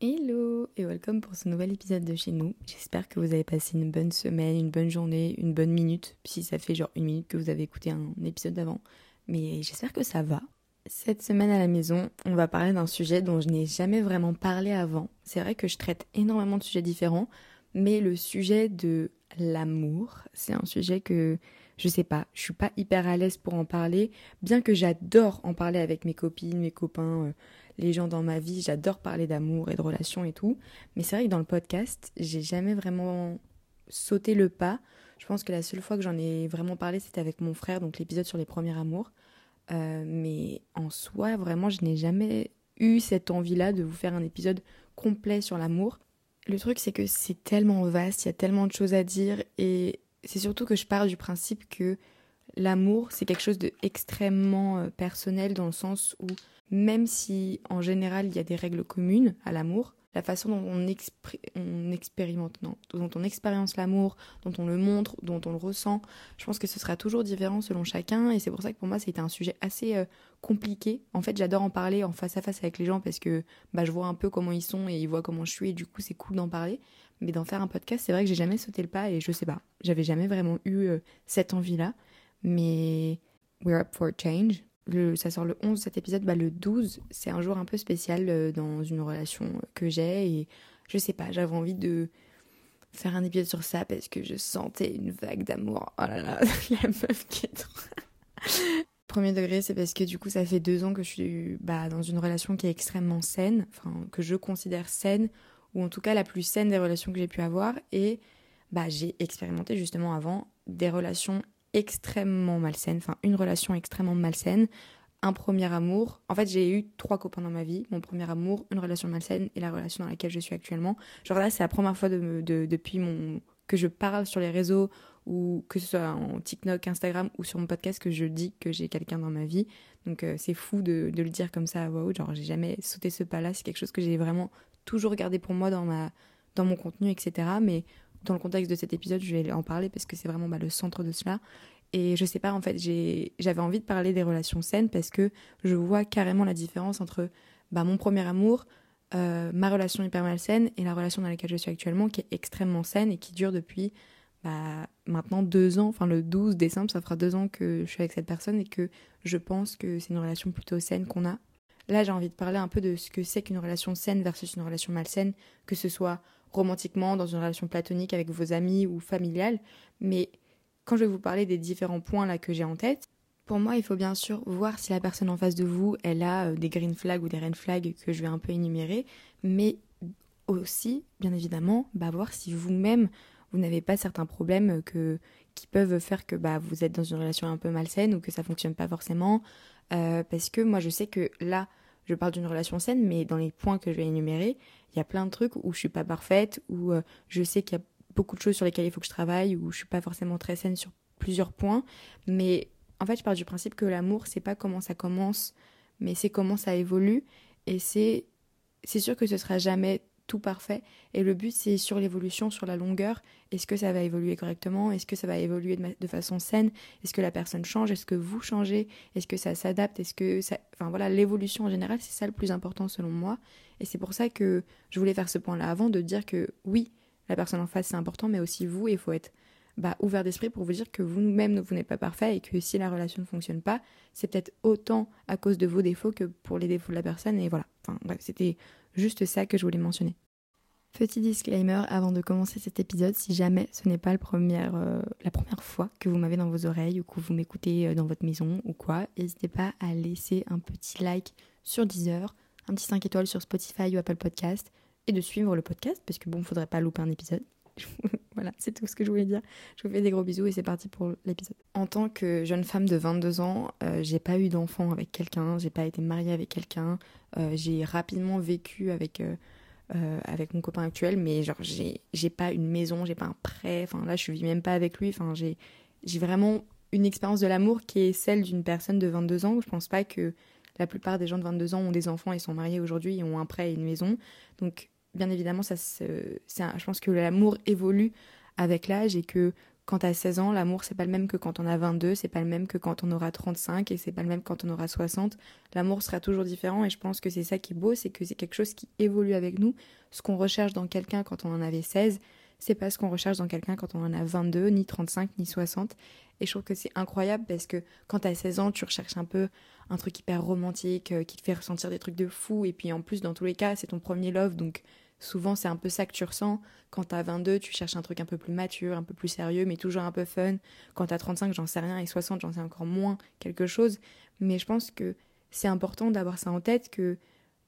Hello et welcome pour ce nouvel épisode de chez nous. J'espère que vous avez passé une bonne semaine, une bonne journée, une bonne minute, si ça fait genre une minute que vous avez écouté un épisode d'avant. Mais j'espère que ça va. Cette semaine à la maison, on va parler d'un sujet dont je n'ai jamais vraiment parlé avant. C'est vrai que je traite énormément de sujets différents, mais le sujet de l'amour, c'est un sujet que je sais pas, je suis pas hyper à l'aise pour en parler, bien que j'adore en parler avec mes copines, mes copains, euh, les gens dans ma vie, j'adore parler d'amour et de relations et tout, mais c'est vrai que dans le podcast, j'ai jamais vraiment sauté le pas. Je pense que la seule fois que j'en ai vraiment parlé, c'était avec mon frère, donc l'épisode sur les premiers amours. Euh, mais en soi, vraiment, je n'ai jamais eu cette envie-là de vous faire un épisode complet sur l'amour. Le truc, c'est que c'est tellement vaste, il y a tellement de choses à dire, et c'est surtout que je pars du principe que l'amour, c'est quelque chose d'extrêmement euh, personnel dans le sens où même si en général il y a des règles communes à l'amour, la façon dont on, expérimente, non, dont on expérience l'amour, dont on le montre, dont on le ressent, je pense que ce sera toujours différent selon chacun et c'est pour ça que pour moi c'était un sujet assez euh, compliqué. En fait, j'adore en parler en face à face avec les gens parce que bah, je vois un peu comment ils sont et ils voient comment je suis et du coup c'est cool d'en parler. Mais d'en faire un podcast, c'est vrai que j'ai jamais sauté le pas et je sais pas, j'avais jamais vraiment eu euh, cette envie-là. Mais we're up for change ça sort le 11, cet épisode, bah, le 12, c'est un jour un peu spécial euh, dans une relation que j'ai et je sais pas, j'avais envie de faire un épisode sur ça parce que je sentais une vague d'amour. Oh là là, la meuf qui est trop... Premier degré, c'est parce que du coup, ça fait deux ans que je suis bah, dans une relation qui est extrêmement saine, enfin, que je considère saine, ou en tout cas la plus saine des relations que j'ai pu avoir. Et bah, j'ai expérimenté justement avant des relations extrêmement malsaine, enfin une relation extrêmement malsaine, un premier amour. En fait, j'ai eu trois copains dans ma vie. Mon premier amour, une relation malsaine et la relation dans laquelle je suis actuellement. Genre là, c'est la première fois de, depuis mon que je parle sur les réseaux ou que ce soit en TikTok, Instagram ou sur mon podcast que je dis que j'ai quelqu'un dans ma vie. Donc euh, c'est fou de, le dire comme ça à voix haute. Genre j'ai jamais sauté ce pas-là. C'est quelque chose que j'ai vraiment toujours gardé pour moi dans ma dans mon contenu, etc. Mais dans le contexte de cet épisode, je vais en parler parce que c'est vraiment bah, le centre de cela. Et je sais pas, en fait, j'avais envie de parler des relations saines parce que je vois carrément la différence entre bah, mon premier amour, euh, ma relation hyper malsaine et la relation dans laquelle je suis actuellement qui est extrêmement saine et qui dure depuis bah, maintenant deux ans. Enfin, le 12 décembre, ça fera deux ans que je suis avec cette personne et que je pense que c'est une relation plutôt saine qu'on a. Là, j'ai envie de parler un peu de ce que c'est qu'une relation saine versus une relation malsaine, que ce soit romantiquement, dans une relation platonique avec vos amis ou familiale. Mais quand je vais vous parler des différents points là que j'ai en tête, pour moi, il faut bien sûr voir si la personne en face de vous, elle a euh, des green flags ou des red flags que je vais un peu énumérer, mais aussi, bien évidemment, bah, voir si vous-même, vous n'avez pas certains problèmes que, qui peuvent faire que bah, vous êtes dans une relation un peu malsaine ou que ça fonctionne pas forcément. Euh, parce que moi, je sais que là, je parle d'une relation saine, mais dans les points que je vais énumérer, il y a plein de trucs où je suis pas parfaite, où euh, je sais qu'il y a beaucoup de choses sur lesquelles il faut que je travaille, où je suis pas forcément très saine sur plusieurs points. Mais en fait, je pars du principe que l'amour, c'est pas comment ça commence, mais c'est comment ça évolue. Et c'est, c'est sûr que ce sera jamais tout parfait. Et le but, c'est sur l'évolution, sur la longueur. Est-ce que ça va évoluer correctement? Est-ce que ça va évoluer de, façon saine? Est-ce que la personne change? Est-ce que vous changez? Est-ce que ça s'adapte? Est-ce que ça... Enfin voilà, l'évolution en général, c'est ça le plus important selon moi. Et c'est pour ça que je voulais faire ce point-là avant, de dire que oui, la personne en face, c'est important, mais aussi vous, il faut être bah, ouvert d'esprit pour vous dire que vous-même, vous n'êtes pas parfait et que si la relation ne fonctionne pas, c'est peut-être autant à cause de vos défauts que pour les défauts de la personne. Et voilà, enfin bref, c'était juste ça que je voulais mentionner. Petit disclaimer avant de commencer cet épisode, si jamais ce n'est pas euh, la première fois que vous m'avez dans vos oreilles ou que vous m'écoutez euh, dans votre maison ou quoi, n'hésitez pas à laisser un petit like sur Deezer, un petit 5 étoiles sur Spotify ou Apple Podcast et de suivre le podcast parce que bon, faudrait pas louper un épisode. voilà, c'est tout ce que je voulais dire. Je vous fais des gros bisous et c'est parti pour l'épisode. En tant que jeune femme de 22 ans, euh, j'ai pas eu d'enfant avec quelqu'un, j'ai pas été mariée avec quelqu'un, j'ai rapidement vécu avec euh, avec mon copain actuel, mais genre j'ai, j'ai pas une maison, j'ai pas un prêt, enfin là je vis même pas avec lui, enfin j'ai, j'ai vraiment une expérience de l'amour qui est celle d'une personne de 22 ans. Je pense pas que la plupart des gens de 22 ans ont des enfants et sont mariés aujourd'hui et ont un prêt et une maison. Donc bien évidemment ça, se, je pense que l'amour évolue avec l'âge et que quand t'as 16 ans, l'amour c'est pas le même que quand on a 22, c'est pas le même que quand on aura 35 et c'est pas le même quand on aura 60. L'amour sera toujours différent et je pense que c'est ça qui est beau, c'est que c'est quelque chose qui évolue avec nous. Ce qu'on recherche dans quelqu'un quand on en avait 16, c'est pas ce qu'on recherche dans quelqu'un quand on en a 22, ni 35, ni 60. Et je trouve que c'est incroyable parce que quand t'as 16 ans, tu recherches un peu un truc hyper romantique euh, qui te fait ressentir des trucs de fou et puis en plus dans tous les cas, c'est ton premier love donc Souvent, c'est un peu ça que tu ressens. Quand t'as 22, tu cherches un truc un peu plus mature, un peu plus sérieux, mais toujours un peu fun. Quand t'as 35, j'en sais rien, et 60, j'en sais encore moins quelque chose. Mais je pense que c'est important d'avoir ça en tête, que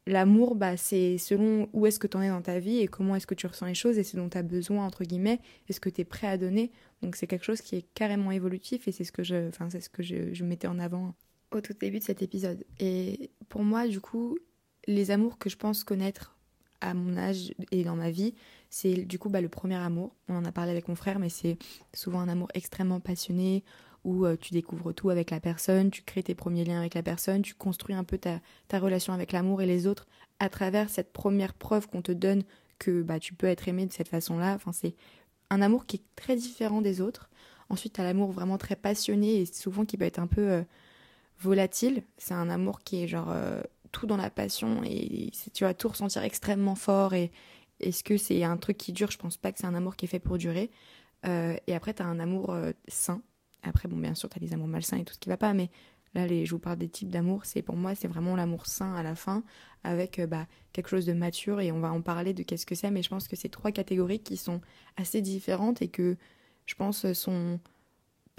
l'amour, bah, c'est selon où est-ce que t'en es dans ta vie et comment est-ce que tu ressens les choses et ce dont t'as besoin, entre guillemets, et ce que t'es prêt à donner. Donc c'est quelque chose qui est carrément évolutif et c'est ce que je, enfin, c'est ce que je, je mettais en avant au tout début de cet épisode. Et pour moi, du coup, les amours que je pense connaître à mon âge et dans ma vie, c'est du coup bah, le premier amour. On en a parlé avec mon frère, mais c'est souvent un amour extrêmement passionné où euh, tu découvres tout avec la personne, tu crées tes premiers liens avec la personne, tu construis un peu ta, ta relation avec l'amour et les autres à travers cette première preuve qu'on te donne que bah, tu peux être aimé de cette façon-là. Enfin, c'est un amour qui est très différent des autres. Ensuite, tu as l'amour vraiment très passionné et souvent qui peut être un peu euh, volatile. C'est un amour qui est genre euh, tout dans la passion et tu vas tout ressentir extrêmement fort et est-ce que c'est un truc qui dure Je pense pas que c'est un amour qui est fait pour durer. Euh, et après, tu as un amour euh, sain. Après, bon, bien sûr, tu as des amours malsains et tout ce qui va pas, mais là, les, je vous parle des types d'amour. C'est pour moi, c'est vraiment l'amour sain à la fin, avec euh, bah, quelque chose de mature et on va en parler de qu'est-ce que c'est. Mais je pense que c'est trois catégories qui sont assez différentes et que je pense sont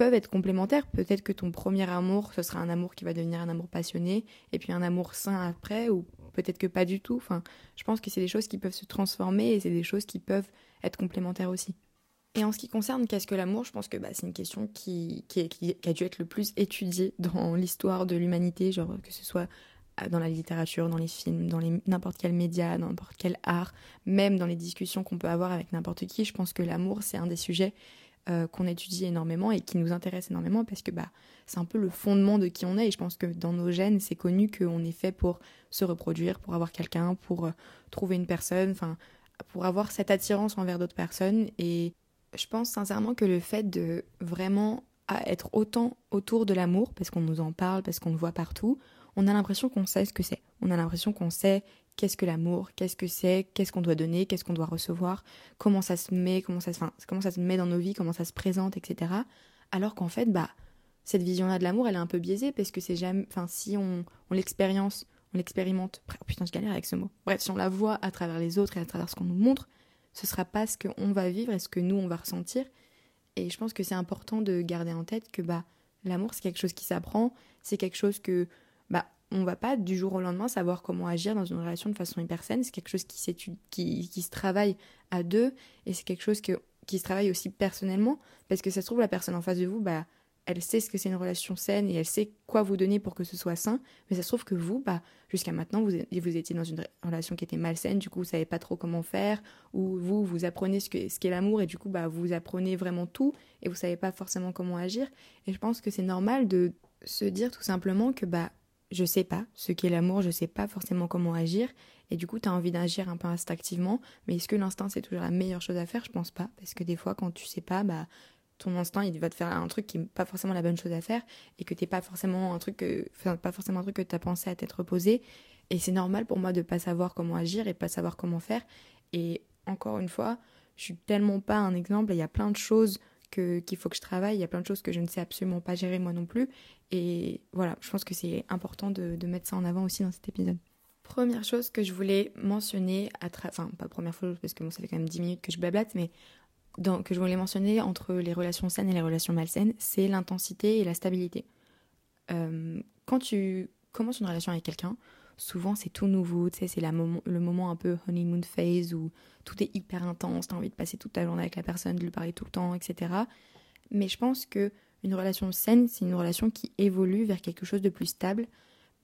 peuvent être complémentaires. Peut-être que ton premier amour, ce sera un amour qui va devenir un amour passionné, et puis un amour sain après, ou peut-être que pas du tout. Enfin, je pense que c'est des choses qui peuvent se transformer et c'est des choses qui peuvent être complémentaires aussi. Et en ce qui concerne qu'est-ce que l'amour, je pense que bah, c'est une question qui, qui, a dû être le plus étudiée dans l'histoire de l'humanité, genre que ce soit euh, dans la littérature, dans les films, dans n'importe quel média, dans n'importe quel art, même dans les discussions qu'on peut avoir avec n'importe qui. Je pense que l'amour, c'est un des sujets euh, qu'on étudie énormément et qui nous intéresse énormément parce que bah, c'est un peu le fondement de qui on est. Et je pense que dans nos gènes, c'est connu qu'on est fait pour se reproduire, pour avoir quelqu'un, pour euh, trouver une personne, pour avoir cette attirance envers d'autres personnes. Et je pense sincèrement que le fait de vraiment être autant autour de l'amour, parce qu'on nous en parle, parce qu'on le voit partout, on a l'impression qu'on sait ce que c'est. On a l'impression qu'on sait qu'est-ce que l'amour, qu'est-ce que c'est, qu'est-ce qu'on doit donner, qu'est-ce qu'on doit recevoir, comment ça se met, comment ça, se, comment ça se met dans nos vies, comment ça se présente, etc. Alors qu'en fait, bah, cette vision-là de l'amour, elle est un peu biaisée parce que c'est jamais, enfin, si on, l'expérience, on l'expérimente, oh putain, je galère avec ce mot. Bref, si on la voit à travers les autres et à travers ce qu'on nous montre, ce sera pas ce qu'on va vivre et ce que nous on va ressentir. Et je pense que c'est important de garder en tête que bah l'amour c'est quelque chose qui s'apprend, c'est quelque chose que on va pas du jour au lendemain savoir comment agir dans une relation de façon hyper saine. C'est quelque chose qui qui, qui, se travaille à deux et c'est quelque chose que, qui se travaille aussi personnellement parce que ça se trouve la personne en face de vous, bah, elle sait ce que c'est une relation saine et elle sait quoi vous donner pour que ce soit sain. Mais ça se trouve que vous, bah, jusqu'à maintenant, vous, vous étiez dans une relation qui était malsaine, du coup, vous savez pas trop comment faire, ou vous, vous apprenez ce qu'est ce l'amour et du coup, bah, vous apprenez vraiment tout et vous savez pas forcément comment agir. Et je pense que c'est normal de se dire tout simplement que, bah, je sais pas. Ce qu'est l'amour, je sais pas forcément comment agir, et du coup tu as envie d'agir un peu instinctivement, mais est-ce que l'instinct c'est toujours la meilleure chose à faire? Je pense pas, parce que des fois quand tu sais pas, bah ton instinct il va te faire un truc qui n'est pas forcément la bonne chose à faire, et que t'es pas forcément un truc que, pas forcément un truc que t'as pensé à t'être reposé, et c'est normal pour moi de pas savoir comment agir et pas savoir comment faire, et encore une fois, je suis tellement pas un exemple, il y a plein de choses qu'il faut que je travaille. Il y a plein de choses que je ne sais absolument pas gérer moi non plus. Et voilà, je pense que c'est important de, mettre ça en avant aussi dans cet épisode. Première chose que je voulais mentionner, à enfin pas première fois parce que bon, ça fait quand même 10 minutes que je blablate, mais que je voulais mentionner entre les relations saines et les relations malsaines, c'est l'intensité et la stabilité. Euh, quand tu commences une relation avec quelqu'un, souvent c'est tout nouveau, tu sais, c'est le moment un peu honeymoon phase où tout est hyper intense, t'as envie de passer toute ta journée avec la personne, de lui parler tout le temps, etc. Mais je pense que une relation saine, c'est une relation qui évolue vers quelque chose de plus stable,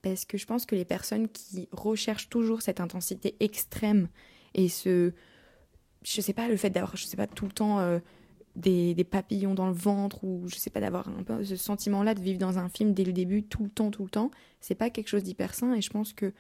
parce que je pense que les personnes qui recherchent toujours cette intensité extrême et ce, je sais pas, le fait d'avoir, je sais pas, tout le temps euh, des, papillons dans le ventre ou je sais pas, d'avoir un peu ce sentiment-là de vivre dans un film dès le début, tout le temps, tout le temps, c'est pas quelque chose d'hyper sain et je pense que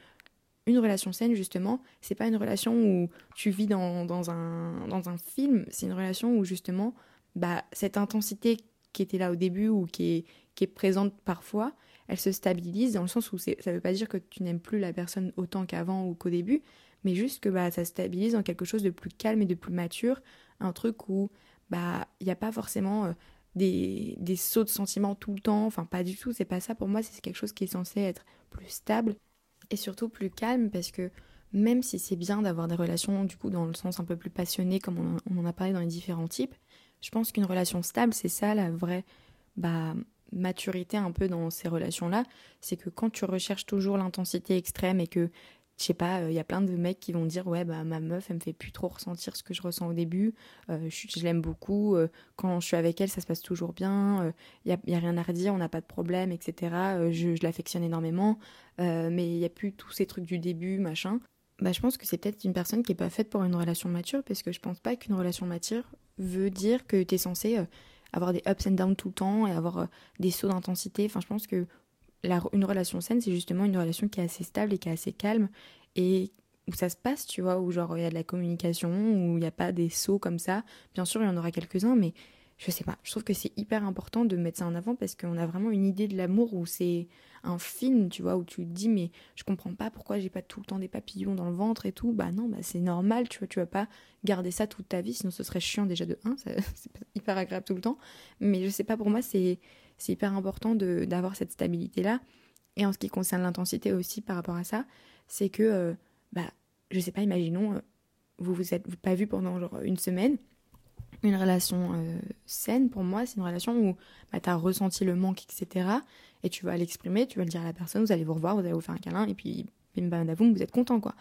une relation saine, justement, c'est pas une relation où tu vis dans, dans, un, dans un film, c'est une relation où justement, bah, cette intensité qui était là au début ou qui est, qui est présente parfois, elle se stabilise dans le sens où ça veut pas dire que tu n'aimes plus la personne autant qu'avant ou qu'au début, mais juste que bah, ça stabilise en quelque chose de plus calme et de plus mature, un truc où bah il n'y a pas forcément euh, des, des sauts de sentiments tout le temps, enfin pas du tout, c'est pas ça. Pour moi, c'est quelque chose qui est censé être plus stable et surtout plus calme parce que même si c'est bien d'avoir des relations du coup dans le sens un peu plus passionné comme on, en a parlé dans les différents types, je pense qu'une relation stable, c'est ça la vraie bah, maturité un peu dans ces relations-là, c'est que quand tu recherches toujours l'intensité extrême et que je sais pas, il y a plein de mecs qui vont dire ouais bah ma meuf elle me fait plus trop ressentir ce que je ressens au début, euh, je, l'aime beaucoup, euh, quand je suis avec elle ça se passe toujours bien, il euh, y, a, rien à redire, on n'a pas de problème, etc. je, je l'affectionne énormément, mais il y a plus tous ces trucs du début machin. Bah, je pense que c'est peut-être une personne qui est pas faite pour une relation mature parce que je pense pas qu'une relation mature veut dire que tu es censé avoir des ups and downs tout le temps et avoir des sauts d'intensité. Enfin, je pense que une relation saine, c'est justement une relation qui est assez stable et qui est assez calme et où ça se passe, tu vois, où genre il y a de la communication, où il n'y a pas des sauts comme ça. Bien sûr, il y en aura quelques-uns, mais je sais pas. Je trouve que c'est hyper important de mettre ça en avant parce qu'on a vraiment une idée de l'amour où c'est un film, tu vois, où tu te dis, mais je comprends pas pourquoi j'ai pas tout le temps des papillons dans le ventre et tout. Bah non, bah c'est normal, tu vois, tu vas pas garder ça toute ta vie, sinon ce serait chiant déjà de 1, c'est hyper agréable tout le temps. Mais je sais pas, pour moi, c'est c'est hyper important d'avoir cette stabilité-là. Et en ce qui concerne l'intensité aussi par rapport à ça, c'est que, euh, bah, je sais pas, imaginons, euh, vous vous êtes pas vu pendant genre une semaine. Une relation euh, saine, pour moi, c'est une relation où bah, tu as ressenti le manque, etc. Et tu vas l'exprimer, tu vas le dire à la personne, vous allez vous revoir, vous allez vous faire un câlin, et puis, bim bam vous êtes content, quoi.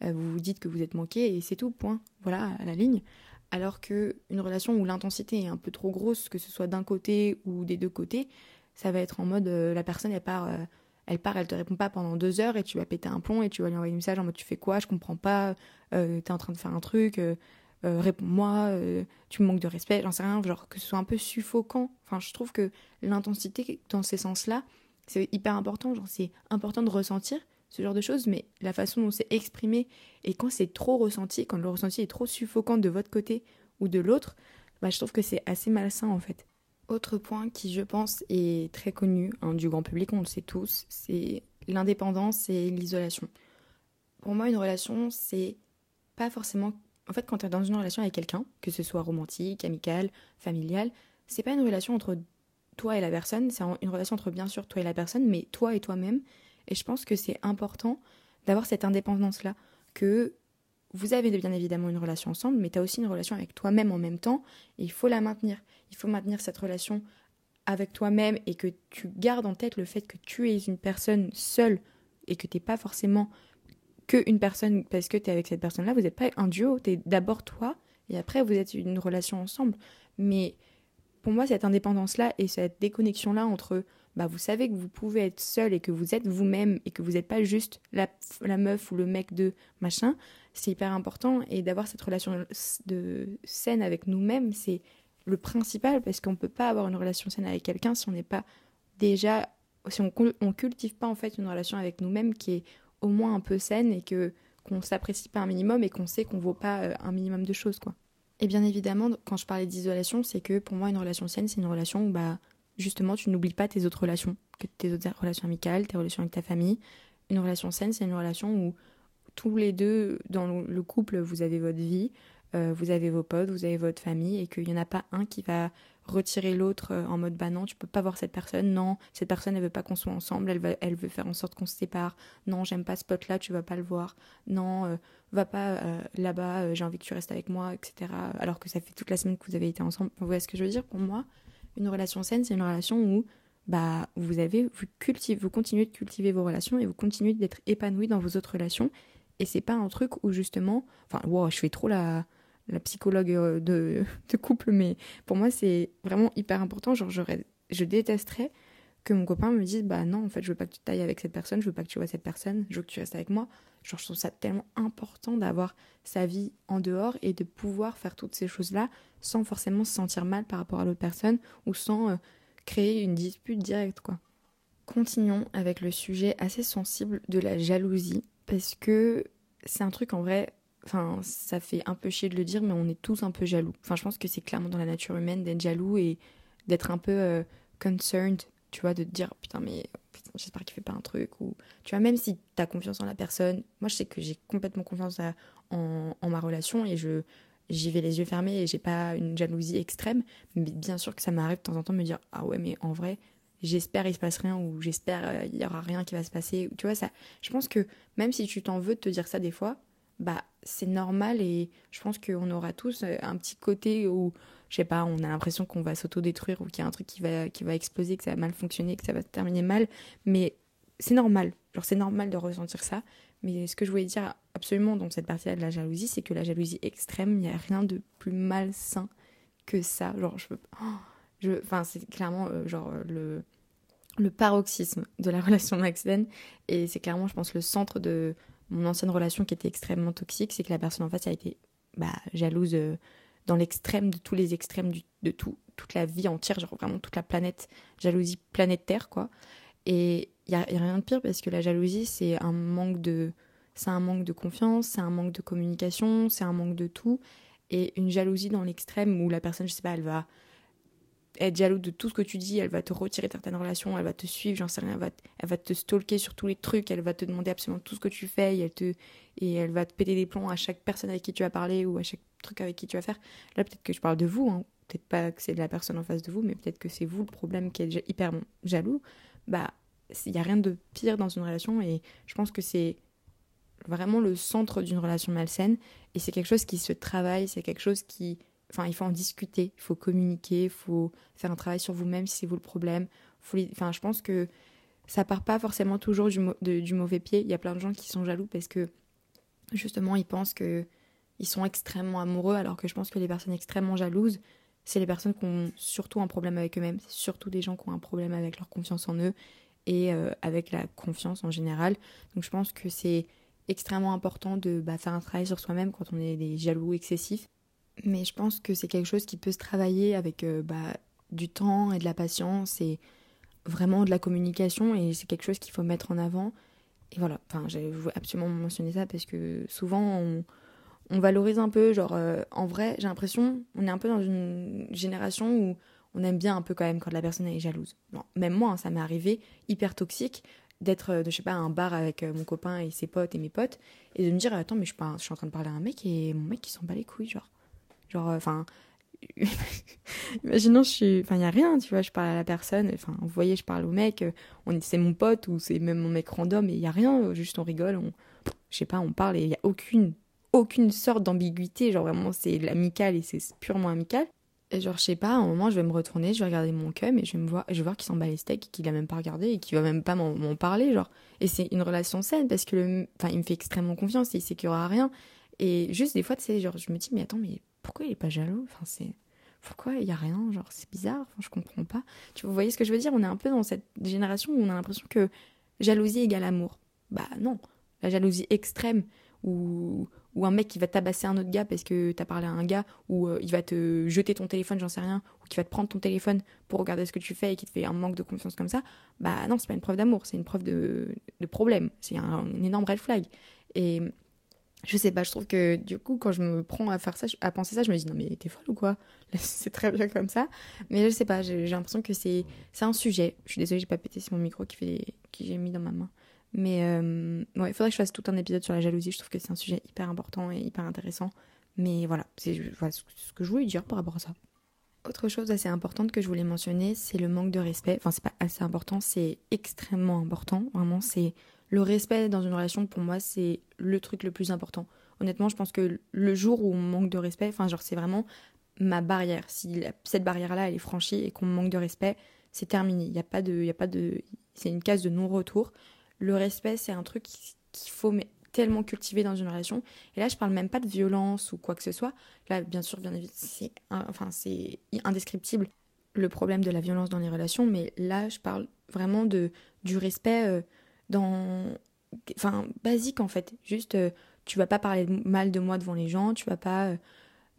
vous vous dites que vous êtes manqué, et c'est tout, point. Voilà, à la ligne. Alors que une relation où l'intensité est un peu trop grosse, que ce soit d'un côté ou des deux côtés, ça va être en mode euh, la personne elle part, euh, elle part, elle te répond pas pendant deux heures et tu vas péter un plomb et tu vas lui envoyer un message en mode tu fais quoi, je comprends pas, euh, t'es en train de faire un truc, réponds-moi, tu me manques de respect, j'en sais rien, genre que ce soit un peu suffocant. Enfin, je trouve que l'intensité dans ces sens-là, c'est hyper important. Genre, c'est important de ressentir, ce genre de choses, mais la façon dont c'est exprimé et quand c'est trop ressenti, quand le ressenti est trop suffocant de votre côté ou de l'autre, bah, je trouve que c'est assez malsain en fait. Autre point qui, je pense, est très connu hein, du grand public, on le sait tous, c'est l'indépendance et l'isolation. Pour moi, une relation, c'est pas forcément. En fait, quand tu es dans une relation avec quelqu'un, que ce soit romantique, amicale, familiale, c'est pas une relation entre toi et la personne, c'est une relation entre bien sûr toi et la personne, mais toi et toi-même. Et je pense que c'est important d'avoir cette indépendance-là, que vous avez bien évidemment une relation ensemble, mais tu as aussi une relation avec toi-même en même temps, et il faut la maintenir. Il faut maintenir cette relation avec toi-même et que tu gardes en tête le fait que tu es une personne seule et que tu n'es pas forcément que une personne parce que tu es avec cette personne-là. Vous n'êtes pas un duo, tu es d'abord toi et après vous êtes une relation ensemble. Mais pour moi, cette indépendance-là et cette déconnexion-là entre bah, vous savez que vous pouvez être seul et que vous êtes vous-même et que vous n'êtes pas juste la, meuf ou le mec de machin, c'est hyper important. Et d'avoir cette relation de saine avec nous-mêmes, c'est le principal parce qu'on ne peut pas avoir une relation saine avec quelqu'un si on n'est pas déjà, si on, on cultive pas en fait une relation avec nous-mêmes qui est au moins un peu saine et que qu'on s'apprécie pas un minimum et qu'on sait qu'on vaut pas euh, un minimum de choses quoi. Et bien évidemment, quand je parlais d'isolation, c'est que pour moi une relation saine, c'est une relation où bah justement, tu n'oublies pas tes autres relations, tes autres relations amicales, tes relations avec ta famille. Une relation saine, c'est une relation où tous les deux, dans le couple, vous avez votre vie, euh, vous avez vos potes, vous avez votre famille, et qu'il n'y en a pas un qui va retirer l'autre euh, en mode bah non, tu peux pas voir cette personne, non, cette personne elle veut pas qu'on soit ensemble, elle, va, elle veut faire en sorte qu'on se sépare, non, j'aime pas ce pote là, tu vas pas le voir, non, euh, va pas là-bas, j'ai envie que tu restes avec moi, etc. Alors que ça fait toute la semaine que vous avez été ensemble. Vous voyez ce que je veux dire? Pour moi, une relation saine, c'est une relation où bah, vous, avez, vous, cultivez, vous continuez de cultiver vos relations et vous continuez d'être épanoui dans vos autres relations. Et c'est pas un truc où justement. Enfin, wow, je fais trop la, la psychologue euh, de, couple, mais pour moi, c'est vraiment hyper important. Genre, je détesterais que mon copain me dise Bah non, en fait, je veux pas que tu tailles avec cette personne, je veux pas que tu vois cette personne, je veux que tu restes avec moi. Genre, je trouve ça tellement important d'avoir sa vie en dehors et de pouvoir faire toutes ces choses-là sans forcément se sentir mal par rapport à l'autre personne ou sans euh, créer une dispute directe, quoi. Continuons avec le sujet assez sensible de la jalousie parce que c'est un truc en vrai, enfin, ça fait un peu chier de le dire, mais on est tous un peu jaloux. Enfin, je pense que c'est clairement dans la nature humaine d'être jaloux et d'être un peu euh, concerned, tu vois, de te dire putain, mais j'espère qu'il fait pas un truc. Ou tu vois, même si tu as confiance en la personne, moi je sais que j'ai complètement confiance en, en, ma relation et je j'y vais les yeux fermés et j'ai pas une jalousie extrême. Mais bien sûr que ça m'arrive de temps en temps de me dire ah ouais, mais en vrai, j'espère il se passe rien ou j'espère euh, il y aura rien qui va se passer. Tu vois, ça, je pense que même si tu t'en veux de te dire ça des fois, bah c'est normal et je pense qu'on aura tous euh, un petit côté où je sais pas on a l'impression qu'on va s'autodétruire ou qu'il y a un truc qui va qui va exploser que ça va mal fonctionner que ça va se terminer mal. Mais c'est normal. C'est normal de ressentir ça. Mais ce que je voulais dire absolument dans cette partie-là de la jalousie c'est que la jalousie extrême il n'y a rien de plus malsain que ça. Genre je veux je c'est clairement euh, genre le le paroxysme de la relation Max et c'est clairement je pense le centre de mon ancienne relation qui était extrêmement toxique, c'est que la personne en face a été bah, jalouse euh, dans l'extrême de tous les extrêmes de tout, toute la vie entière, genre vraiment toute la planète, jalousie planète Terre, quoi. Et il n'y a, rien de pire parce que la jalousie, c'est un manque de. C'est un manque de confiance, c'est un manque de communication, c'est un manque de tout. Et une jalousie dans l'extrême où la personne, je sais pas, elle va être jalouse de tout ce que tu dis, elle va te retirer certaines relations, elle va te suivre, j'en sais rien, elle va, elle va te stalker sur tous les trucs, elle va te demander absolument tout ce que tu fais et elle, te, et elle va te péter des plombs à chaque personne avec qui tu vas parler ou à chaque truc avec qui tu vas faire. Là, peut-être que je parle de vous, hein. peut-être pas que c'est de la personne en face de vous, mais peut-être que c'est vous le problème qui est hyper jaloux. Bah, il n'y a rien de pire dans une relation et je pense que c'est vraiment le centre d'une relation malsaine et c'est quelque chose qui se travaille, c'est quelque chose qui Enfin, il faut en discuter, il faut communiquer, il faut faire un travail sur vous-même si c'est vous le problème. Enfin, je pense que ça part pas forcément toujours du, mauvais pied. Il y a plein de gens qui sont jaloux parce que justement ils pensent que ils sont extrêmement amoureux, alors que je pense que les personnes extrêmement jalouses, c'est les personnes qui ont surtout un problème avec eux-mêmes. C'est surtout des gens qui ont un problème avec leur confiance en eux et euh, avec la confiance en général. Donc je pense que c'est extrêmement important de bah, faire un travail sur soi-même quand on est des jaloux excessifs mais je pense que c'est quelque chose qui peut se travailler avec euh, bah, du temps et de la patience et vraiment de la communication et c'est quelque chose qu'il faut mettre en avant. Et voilà, enfin, je veux absolument mentionner ça parce que souvent on, valorise un peu, genre euh, en vrai, j'ai l'impression, on est un peu dans une génération où on aime bien un peu quand même quand la personne est jalouse. même moi, hein, ça m'est arrivé hyper toxique d'être, euh, je sais pas, à un bar avec mon copain et ses potes et mes potes et de me dire, attends, mais je suis, je suis en train de parler à un mec et mon mec il s'en bat les couilles, genre. Genre, euh, enfin, imaginons, je suis. Enfin, il n'y a rien, tu vois, je parle à la personne, enfin, vous voyez, je parle au mec, on c'est mon pote ou c'est même mon mec random et il n'y a rien, juste on rigole, on. Je sais pas, on parle et il n'y a aucune, aucune sorte d'ambiguïté, genre vraiment, c'est l'amical et c'est purement amical. Et genre, je sais pas, à un moment, je vais me retourner, je vais regarder mon cum et je vais, me voir, je vais voir qu'il s'en bat les steaks, qu'il a même pas regardé et qu'il va même pas m'en parler, genre. Et c'est une relation saine parce que, le, enfin, il me fait extrêmement confiance et il sait qu'il y aura rien. Et juste des fois, tu sais, genre, je me dis, mais attends, mais pourquoi il est pas jaloux? Enfin, c'est pourquoi il y a rien? Genre, c'est bizarre. Enfin, je comprends pas. Tu vous voyez ce que je veux dire? On est un peu dans cette génération où on a l'impression que jalousie égale amour. Bah non, la jalousie extrême ou ou un mec qui va tabasser un autre gars parce que t'as parlé à un gars, ou euh, il va te jeter ton téléphone, j'en sais rien, ou qui va te prendre ton téléphone pour regarder ce que tu fais et qui te fait un manque de confiance comme ça, bah non, c'est pas une preuve d'amour, c'est une preuve de, de problème, c'est un, un, énorme red flag. Et je sais pas, je trouve que du coup, quand je me prends à faire ça, à penser ça, je me dis non, mais t'es folle ou quoi? C'est très bien comme ça. Mais je sais pas, j'ai l'impression que c'est un sujet. Je suis désolée, j'ai pas pété, c'est mon micro qui, fait, qui j'ai mis dans ma main. Mais euh, ouais, il faudrait que je fasse tout un épisode sur la jalousie. Je trouve que c'est un sujet hyper important et hyper intéressant. Mais voilà, c'est ce que je voulais dire par rapport à ça. Autre chose assez importante que je voulais mentionner, c'est le manque de respect. Enfin, c'est pas assez important, c'est extrêmement important. Vraiment, c'est le respect dans une relation, pour moi, c'est le truc le plus important. Honnêtement, je pense que le jour où on manque de respect, enfin, genre, c'est vraiment ma barrière. Si cette barrière-là, elle est franchie et qu'on manque de respect, c'est terminé. Il n'y a pas de, y a pas de, c'est une case de non-retour. Le respect, c'est un truc qu'il faut mais, tellement cultiver dans une relation. Et là, je parle même pas de violence ou quoi que ce soit. Là, bien sûr, bien évidemment, c'est, enfin, indescriptible le problème de la violence dans les relations, mais là, je parle vraiment de du respect. Euh, dans enfin basique en fait juste euh, tu vas pas parler mal de moi devant les gens tu vas pas euh,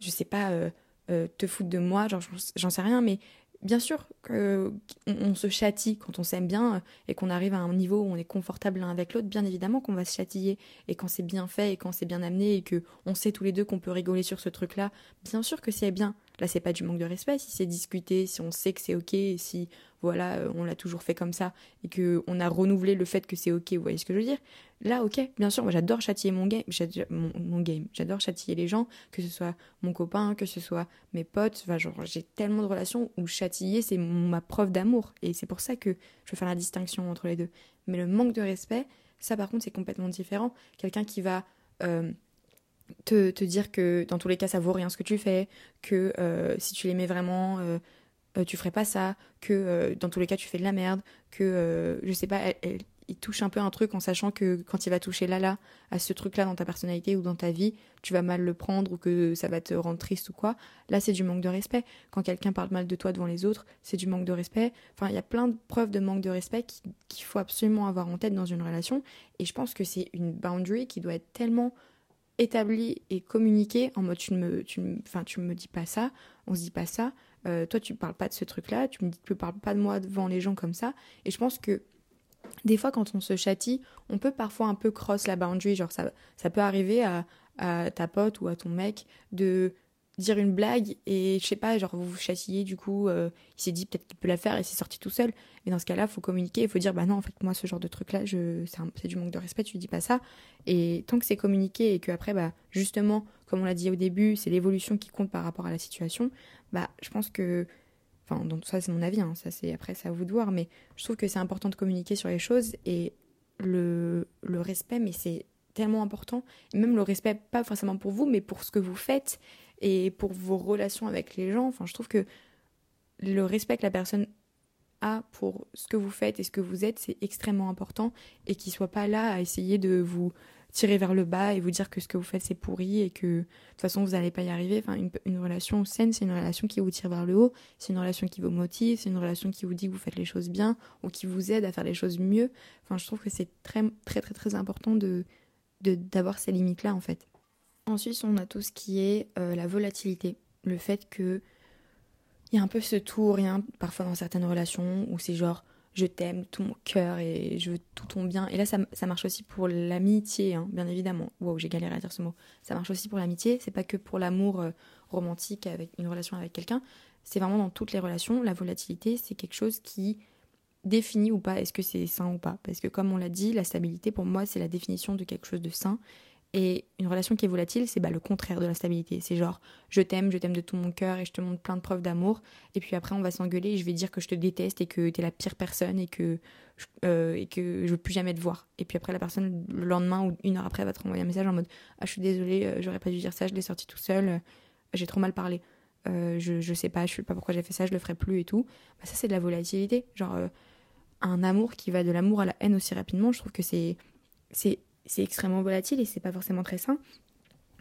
je sais pas euh, te foutre de moi genre j'en sais rien mais bien sûr qu'on on se châtie quand on s'aime bien et qu'on arrive à un niveau où on est confortable l'un avec l'autre, bien évidemment qu'on va se châtiller. Et quand c'est bien fait et quand c'est bien amené et que on sait tous les deux qu'on peut rigoler sur ce truc-là, bien sûr que c'est bien. Là, c'est pas du manque de respect si c'est discuté, si on sait que c'est ok, si voilà, euh, on l'a toujours fait comme ça et que on a renouvelé le fait que c'est ok. Vous voyez ce que je veux dire? Là, ok, bien sûr, moi j'adore châtier mon game, mon. J'adore châtiller les gens, que ce soit mon copain, que ce soit mes potes. Genre, j'ai tellement de relations où châtiller c'est ma preuve d'amour et c'est pour ça que je veux faire la distinction entre les deux. Mais le manque de respect, ça par contre, c'est complètement différent. Quelqu'un qui va euh, te, te, dire que dans tous les cas ça vaut rien ce que tu fais, que euh, si tu l'aimais vraiment, euh, euh, tu ferais pas ça, que dans tous les cas tu fais de la merde, que je sais pas, elle, il touche un peu un truc en sachant que quand il va toucher là là à ce truc là dans ta personnalité ou dans ta vie, tu vas mal le prendre ou que ça va te rendre triste ou quoi. Là c'est du manque de respect. Quand quelqu'un parle mal de toi devant les autres, c'est du manque de respect. Enfin il y a plein de preuves de manque de respect qu'il faut absolument avoir en tête dans une relation et je pense que c'est une boundary qui doit être tellement établi et communiqué en mode tu ne me, dis pas ça, on se dit pas ça, euh, toi tu parles pas de ce truc-là, tu me dis, tu parles pas de moi devant les gens comme ça. Et je pense que des fois quand on se châtie, on peut parfois un peu cross la boundary, genre ça, ça peut arriver à ta pote ou à ton mec de dire une blague et je sais pas, genre vous vous châtiez, du coup, euh, il s'est dit peut-être qu'il peut la faire et c'est sorti tout seul. Et dans ce cas-là, il faut communiquer, il faut dire bah non, en fait, moi, ce genre de truc-là, c'est du manque de respect, tu dis pas ça. Et tant que c'est communiqué et que après, bah, justement, comme on l'a dit au début, c'est l'évolution qui compte par rapport à la situation, bah, je pense que. Enfin, donc ça, c'est mon avis, hein, ça, c'est après, c'est à vous de voir, mais je trouve que c'est important de communiquer sur les choses et le, le respect, mais c'est tellement important. Et même le respect, pas forcément pour vous, mais pour ce que vous faites et pour vos relations avec les gens. Enfin, je trouve que le respect que la personne a pour ce que vous faites et ce que vous êtes, c'est extrêmement important et qu'il soit pas là à essayer de vous tirer vers le bas et vous dire que ce que vous faites c'est pourri et que de toute façon vous n'allez pas y arriver. Enfin, une, relation saine, c'est une relation qui vous tire vers le haut, c'est une relation qui vous motive, c'est une relation qui vous dit que vous faites les choses bien ou qui vous aide à faire les choses mieux. Enfin, je trouve que c'est très très très très important de d'avoir ces limites là en fait. Ensuite, on a tout ce qui est euh, la volatilité. Le fait que il y a un peu ce tout rien parfois dans certaines relations où c'est genre je t'aime tout mon cœur et je veux tout ton bien. Et là, ça, marche aussi pour l'amitié, hein, bien évidemment. Wow, j'ai galéré à dire ce mot. Ça marche aussi pour l'amitié. C'est pas que pour l'amour euh, romantique avec une relation avec quelqu'un. C'est vraiment dans toutes les relations. La volatilité, c'est quelque chose qui définit ou pas est-ce que c'est sain ou pas. Parce que comme on l'a dit, la stabilité, pour moi, c'est la définition de quelque chose de sain. Et une relation qui est volatile, c'est bah, le contraire de la stabilité. C'est genre, je t'aime, je t'aime de tout mon cœur et je te montre plein de preuves d'amour. Et puis après, on va s'engueuler et je vais dire que je te déteste et que t'es la pire personne et que, euh, et que je veux plus jamais te voir. Et puis après, la personne, le lendemain ou une heure après, va te renvoyer un message en mode Ah, je suis désolée, euh, j'aurais pas dû dire ça, je l'ai sorti tout seul, euh, j'ai trop mal parlé. je, je sais pas, je sais pas pourquoi j'ai fait ça, je le ferai plus et tout. Bah, ça, c'est de la volatilité. Genre, un amour qui va de l'amour à la haine aussi rapidement, je trouve que c'est c'est c'est extrêmement volatile et c'est pas forcément très sain.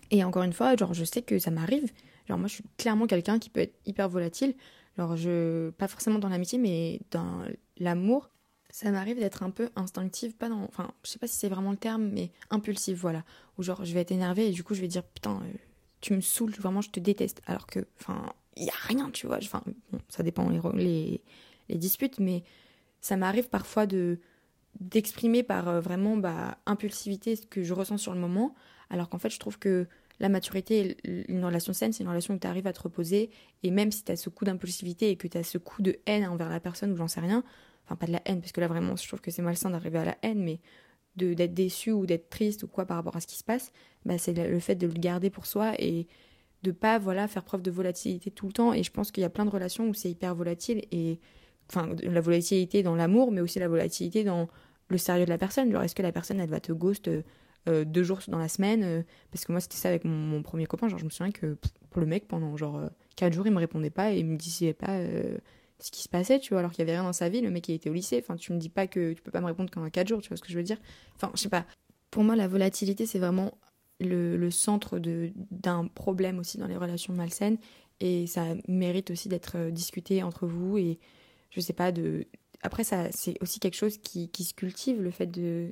Et encore une fois, genre, je sais que ça m'arrive. Genre, moi, je suis clairement quelqu'un qui peut être hyper volatile. Je, pas forcément dans l'amitié, mais dans l'amour, ça m'arrive d'être un peu instinctive, pas dans, enfin, je sais pas si c'est vraiment le terme, mais impulsive, voilà. Ou genre, je vais être énervée et du coup, je vais dire, putain, euh, tu me saoules, vraiment, je te déteste. Alors que, enfin, il y a rien, tu vois. Enfin, ça dépend les, les, les disputes, mais ça m'arrive parfois de, d'exprimer par euh, vraiment bah, impulsivité ce que je ressens sur le moment, alors qu'en fait je trouve que la maturité, une relation saine, c'est une relation où tu arrives à te reposer, et même si tu as ce coup d'impulsivité et que tu as ce coup de haine envers la personne ou j'en sais rien, enfin pas de la haine, parce que là vraiment je trouve que c'est malsain d'arriver à la haine, mais d'être déçu ou d'être triste ou quoi par rapport à ce qui se passe, bah, c'est le fait de le garder pour soi et de pas voilà faire preuve de volatilité tout le temps, et je pense qu'il y a plein de relations où c'est hyper volatile, et enfin la volatilité dans l'amour, mais aussi la volatilité dans le sérieux de la personne. Genre, est-ce que la personne, elle va te ghost euh, deux jours dans la semaine euh, Parce que moi, c'était ça avec mon, premier copain. Genre, je me souviens que pour le mec, pendant genre euh, quatre jours, il me répondait pas et il me disait pas ce qui se passait, tu vois, alors qu'il y avait rien dans sa vie. Le mec, il était au lycée. Enfin, tu me dis pas que tu peux pas me répondre pendant quatre jours, tu vois ce que je veux dire? Enfin, je sais pas. Pour moi, la volatilité, c'est vraiment le, le centre d'un problème aussi dans les relations malsaines. Et ça mérite aussi d'être discuté entre vous et, je sais pas, de après, c'est aussi quelque chose qui, se cultive, le fait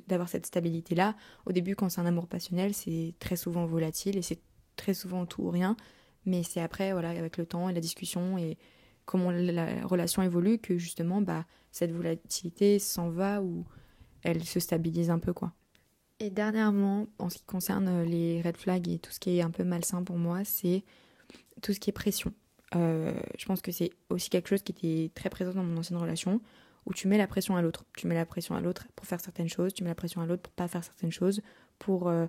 d'avoir cette stabilité-là. Au début, quand c'est un amour passionnel, c'est très souvent volatile et c'est très souvent tout ou rien. Mais c'est après, voilà, avec le temps et la discussion et comment la relation évolue que justement bah cette volatilité s'en va ou elle se stabilise un peu quoi. Et dernièrement, en ce qui concerne les red flags et tout ce qui est un peu malsain pour moi, c'est tout ce qui est pression. Euh, je pense que c'est aussi quelque chose qui était très présent dans mon ancienne relation, où tu mets la pression à l'autre. Tu mets la pression à l'autre pour faire certaines choses, tu mets la pression à l'autre pour pas faire certaines choses, pour, euh,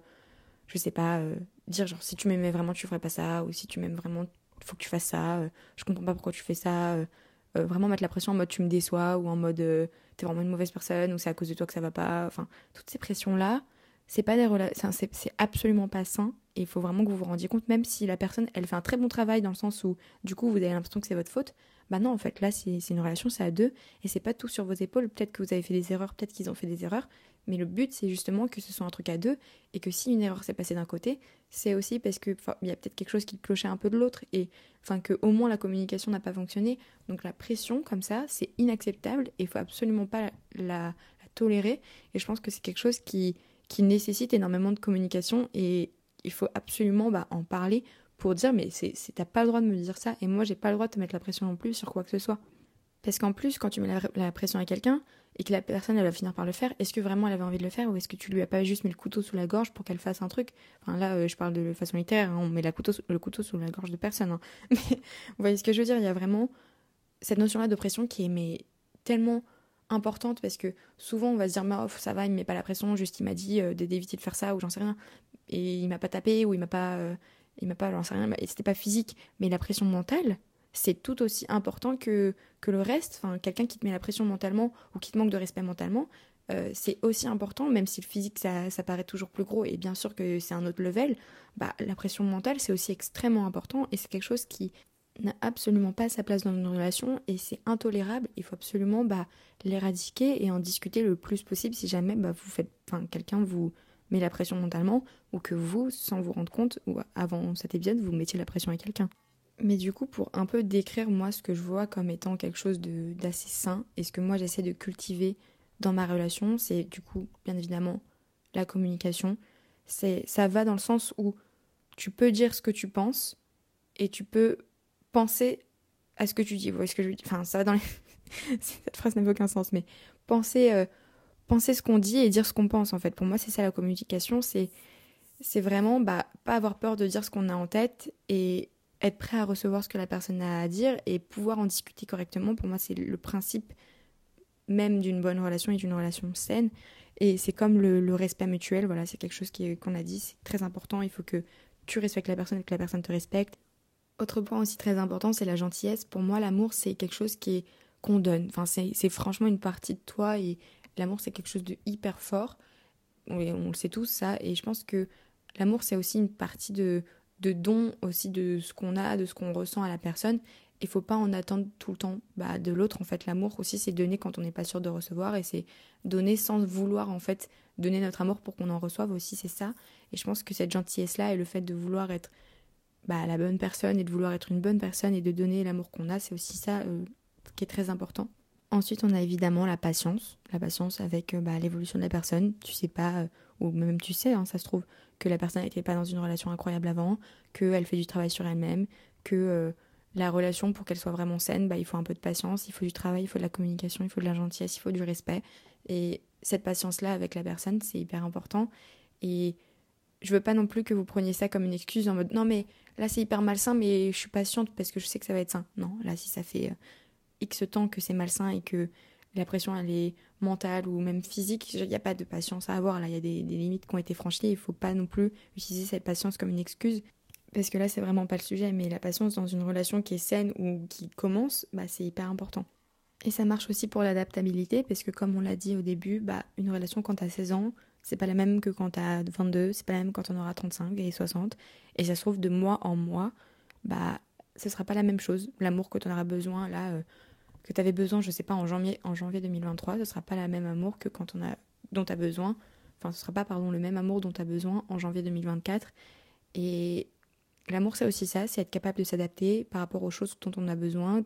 je sais pas, euh, dire genre si tu m'aimais vraiment tu ferais pas ça, ou si tu m'aimes vraiment faut que tu fasses ça, je comprends pas pourquoi tu fais ça. vraiment mettre la pression en mode tu me déçois, ou en mode t'es vraiment une mauvaise personne, ou c'est à cause de toi que ça va pas. Enfin, toutes ces pressions-là, c'est pas des c'est absolument pas sain et il faut vraiment que vous vous rendiez compte même si la personne elle fait un très bon travail dans le sens où du coup vous avez l'impression que c'est votre faute bah non en fait là c'est une relation c'est à deux et c'est pas tout sur vos épaules. Peut-être que vous avez fait des erreurs peut-être qu'ils ont fait des erreurs mais le but c'est justement que ce soit un truc à deux et que si une erreur s'est passée d'un côté c'est aussi parce que il y a peut-être quelque chose qui clochait un peu de l'autre et enfin au moins la communication n'a pas fonctionné. Donc la pression comme ça c'est inacceptable et il faut absolument pas la tolérer et je pense que c'est quelque chose qui qui nécessite énormément de communication et il faut absolument bah, en parler pour dire mais c'est t'as pas le droit de me dire ça et moi j'ai pas le droit de te mettre la pression non plus sur quoi que ce soit. Parce qu'en plus quand tu mets la, pression à quelqu'un et que la personne elle va finir par le faire est-ce que vraiment elle avait envie de le faire ou est-ce que tu lui as pas juste mis le couteau sous la gorge pour qu'elle fasse un truc? Enfin là euh, je parle de façon littéraire hein, on met couteau, le couteau sous la gorge de personne hein. mais vous voyez ce que je veux dire? Il y a vraiment cette notion là de pression qui est mais tellement importante parce que souvent on va se dire oh, ça va il me met pas la pression juste il m'a dit euh, d'éviter de faire ça ou j'en sais rien et il m'a pas tapé ou il m'a pas euh, il m'a pas j'en sais rien c'était pas physique mais la pression mentale c'est tout aussi important que que le reste enfin quelqu'un qui te met la pression mentalement ou qui te manque de respect mentalement euh, c'est aussi important même si le physique ça, ça paraît toujours plus gros et bien sûr que c'est un autre level bah la pression mentale c'est aussi extrêmement important et c'est quelque chose qui n'a absolument pas sa place dans une relation et c'est intolérable. Il faut absolument bah, l'éradiquer et en discuter le plus possible si jamais bah, vous faites, enfin, quelqu'un vous met la pression mentalement ou que vous, sans vous rendre compte, ou avant cet épisode, vous mettiez la pression à quelqu'un. Mais du coup, pour un peu décrire moi ce que je vois comme étant quelque chose d'assez sain et ce que moi j'essaie de cultiver dans ma relation, c'est du coup, bien évidemment, la communication. C'est, ça va dans le sens où tu peux dire ce que tu penses et tu peux penser à ce que tu dis. Vous ce que je dis Enfin, ça va dans les... Cette phrase n'avait aucun sens, mais penser, euh, penser ce qu'on dit et dire ce qu'on pense, en fait. Pour moi, c'est ça la communication. C'est, c'est vraiment bah, pas avoir peur de dire ce qu'on a en tête et être prêt à recevoir ce que la personne a à dire et pouvoir en discuter correctement. Pour moi, c'est le principe même d'une bonne relation et d'une relation saine. Et c'est comme le, respect mutuel, voilà, c'est quelque chose qu'on a dit, c'est très important. Il faut que tu respectes la personne et que la personne te respecte. Autre point aussi très important, c'est la gentillesse. Pour moi, l'amour, c'est quelque chose qui est qu'on donne. Enfin, c'est franchement une partie de toi et l'amour, c'est quelque chose de hyper fort. On le sait tous, ça. Et je pense que l'amour, c'est aussi une partie de, de don aussi de ce qu'on a, de ce qu'on ressent à la personne. Il faut pas en attendre tout le temps bah, de l'autre. En fait, l'amour aussi, c'est donner quand on n'est pas sûr de recevoir et c'est donner sans vouloir en fait donner notre amour pour qu'on en reçoive aussi. C'est ça. Et je pense que cette gentillesse-là et le fait de vouloir être bah, la bonne personne et de vouloir être une bonne personne et de donner l'amour qu'on a, c'est aussi ça euh, qui est très important. Ensuite, on a évidemment la patience, la patience avec euh, bah, l'évolution de la personne. Tu sais pas, euh, ou même tu sais, hein, ça se trouve, que la personne n'était pas dans une relation incroyable avant, qu'elle fait du travail sur elle-même, que la relation, pour qu'elle soit vraiment saine, bah, il faut un peu de patience, il faut du travail, il faut de la communication, il faut de la gentillesse, il faut du respect. Et cette patience-là avec la personne, c'est hyper important. Et je veux pas non plus que vous preniez ça comme une excuse en mode non mais là c'est hyper malsain mais je suis patiente parce que je sais que ça va être sain. Non, là si ça fait euh, X temps que c'est malsain et que la pression elle est mentale ou même physique, il n'y a pas de patience à avoir là, il y a des, limites qui ont été franchies, il faut pas non plus utiliser cette patience comme une excuse parce que là c'est vraiment pas le sujet mais la patience dans une relation qui est saine ou qui commence, bah c'est hyper important. Et ça marche aussi pour l'adaptabilité parce que comme on l'a dit au début, bah une relation quand as 16 ans, c'est pas la même que quand t'as 22, c'est pas la même quand on aura 35 et 60. Et ça se trouve de mois en mois, bah ce sera pas la même chose. L'amour que tu auras besoin là, euh, que tu avais besoin, je sais pas, en janvier, en janvier 2023, ce sera pas la même amour que quand on a, dont tu besoin. Enfin, ce sera pas, pardon, le même amour dont tu as besoin en janvier 2024. Et L'amour, c'est aussi ça, c'est être capable de s'adapter par rapport aux choses dont on a besoin,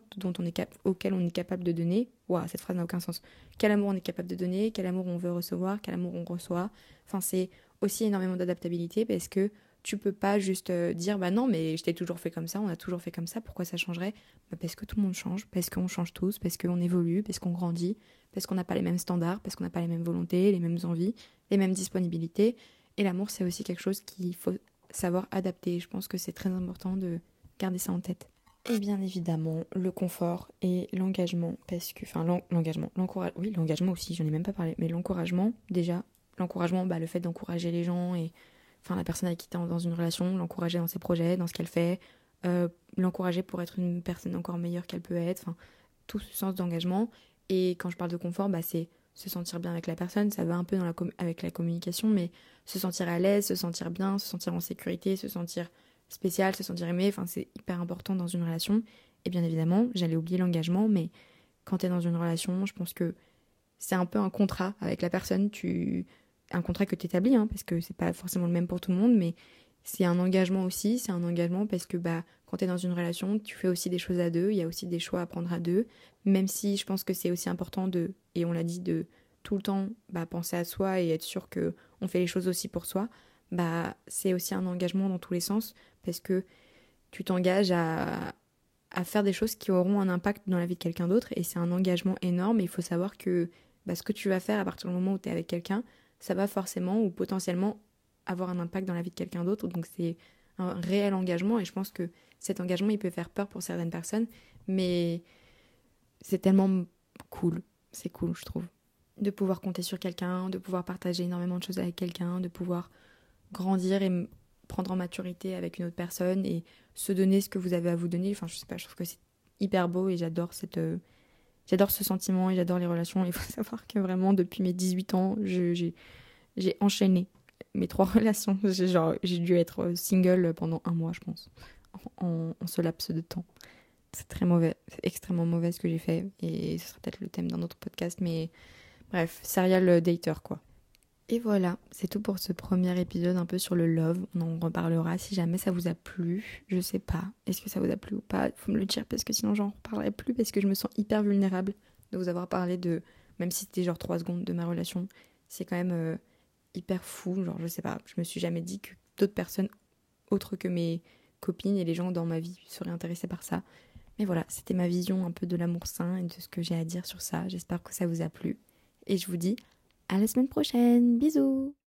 auxquelles on est capable de donner. Waouh, cette phrase n'a aucun sens. Quel amour on est capable de donner, quel amour on veut recevoir, quel amour on reçoit. Enfin, c'est aussi énormément d'adaptabilité parce que tu peux pas juste euh, dire bah non mais je t'ai toujours fait comme ça, on a toujours fait comme ça, pourquoi ça changerait? Bah Parce que tout le monde change, parce qu'on change tous, parce qu'on évolue, parce qu'on grandit, parce qu'on n'a pas les mêmes standards, parce qu'on n'a pas les mêmes volontés, les mêmes envies, les mêmes disponibilités. Et l'amour c'est aussi quelque chose qu'il faut savoir adapter. Je pense que c'est très important de garder ça en tête. Et bien évidemment, le confort et l'engagement, parce que, enfin, l'engagement, l'encouragement, oui, l'engagement aussi, j'en ai même pas parlé, mais l'encouragement, déjà, l'encouragement, bah, le fait d'encourager les gens et enfin la personne avec qui tu es dans une relation, l'encourager dans ses projets, dans ce qu'elle fait, euh, l'encourager pour être une personne encore meilleure qu'elle peut être, enfin tout ce sens d'engagement. Et quand je parle de confort, bah, c'est se sentir bien avec la personne, ça va un peu dans la avec la communication, mais se sentir à l'aise, se sentir bien, se sentir en sécurité, se sentir spécial, se sentir aimé, enfin c'est hyper important dans une relation. Et bien évidemment, j'allais oublier l'engagement, mais quand tu es dans une relation, je pense que c'est un peu un contrat avec la personne, tu un contrat que tu établis, hein, parce que c'est pas forcément le même pour tout le monde, mais c'est un engagement aussi. C'est un engagement parce que bah, quand tu es dans une relation, tu fais aussi des choses à deux, il y a aussi des choix à prendre à deux, même si je pense que c'est aussi important de, et on l'a dit, de tout le temps bah, penser à soi et être sûr que on fait les choses aussi pour soi, bah, c'est aussi un engagement dans tous les sens parce que tu t'engages à, à faire des choses qui auront un impact dans la vie de quelqu'un d'autre et c'est un engagement énorme et il faut savoir que bah, ce que tu vas faire à partir du moment où tu es avec quelqu'un, ça va forcément ou potentiellement avoir un impact dans la vie de quelqu'un d'autre. Donc c'est un réel engagement et je pense que cet engagement, il peut faire peur pour certaines personnes, mais c'est tellement cool. C'est cool, je trouve. De pouvoir compter sur quelqu'un, de pouvoir partager énormément de choses avec quelqu'un, de pouvoir grandir et prendre en maturité avec une autre personne et se donner ce que vous avez à vous donner. Enfin, je sais pas, je trouve que c'est hyper beau et j'adore cette, euh, J'adore ce sentiment et j'adore les relations. Il faut savoir que vraiment, depuis mes 18 ans, j'ai enchaîné mes trois relations. J'ai dû être single pendant un mois, je pense, en, ce laps de temps. C'est très mauvais, c'est extrêmement mauvais ce que j'ai fait. Et ce sera peut-être le thème d'un autre podcast, mais bref, serial dater, quoi. Et voilà, c'est tout pour ce premier épisode un peu sur le love. On en reparlera si jamais ça vous a plu. Je sais pas. Est-ce que ça vous a plu ou pas? Faut me le dire parce que sinon j'en reparlerai plus parce que je me sens hyper vulnérable de vous avoir parlé de, même si c'était genre 3 secondes de ma relation, c'est quand même euh, hyper fou. Genre, je sais pas, je me suis jamais dit que d'autres personnes autres que mes copines et les gens dans ma vie seraient intéressés par ça. Mais voilà, c'était ma vision un peu de l'amour sain et de ce que j'ai à dire sur ça. J'espère que ça vous a plu. Et je vous dis à la semaine prochaine. Bisous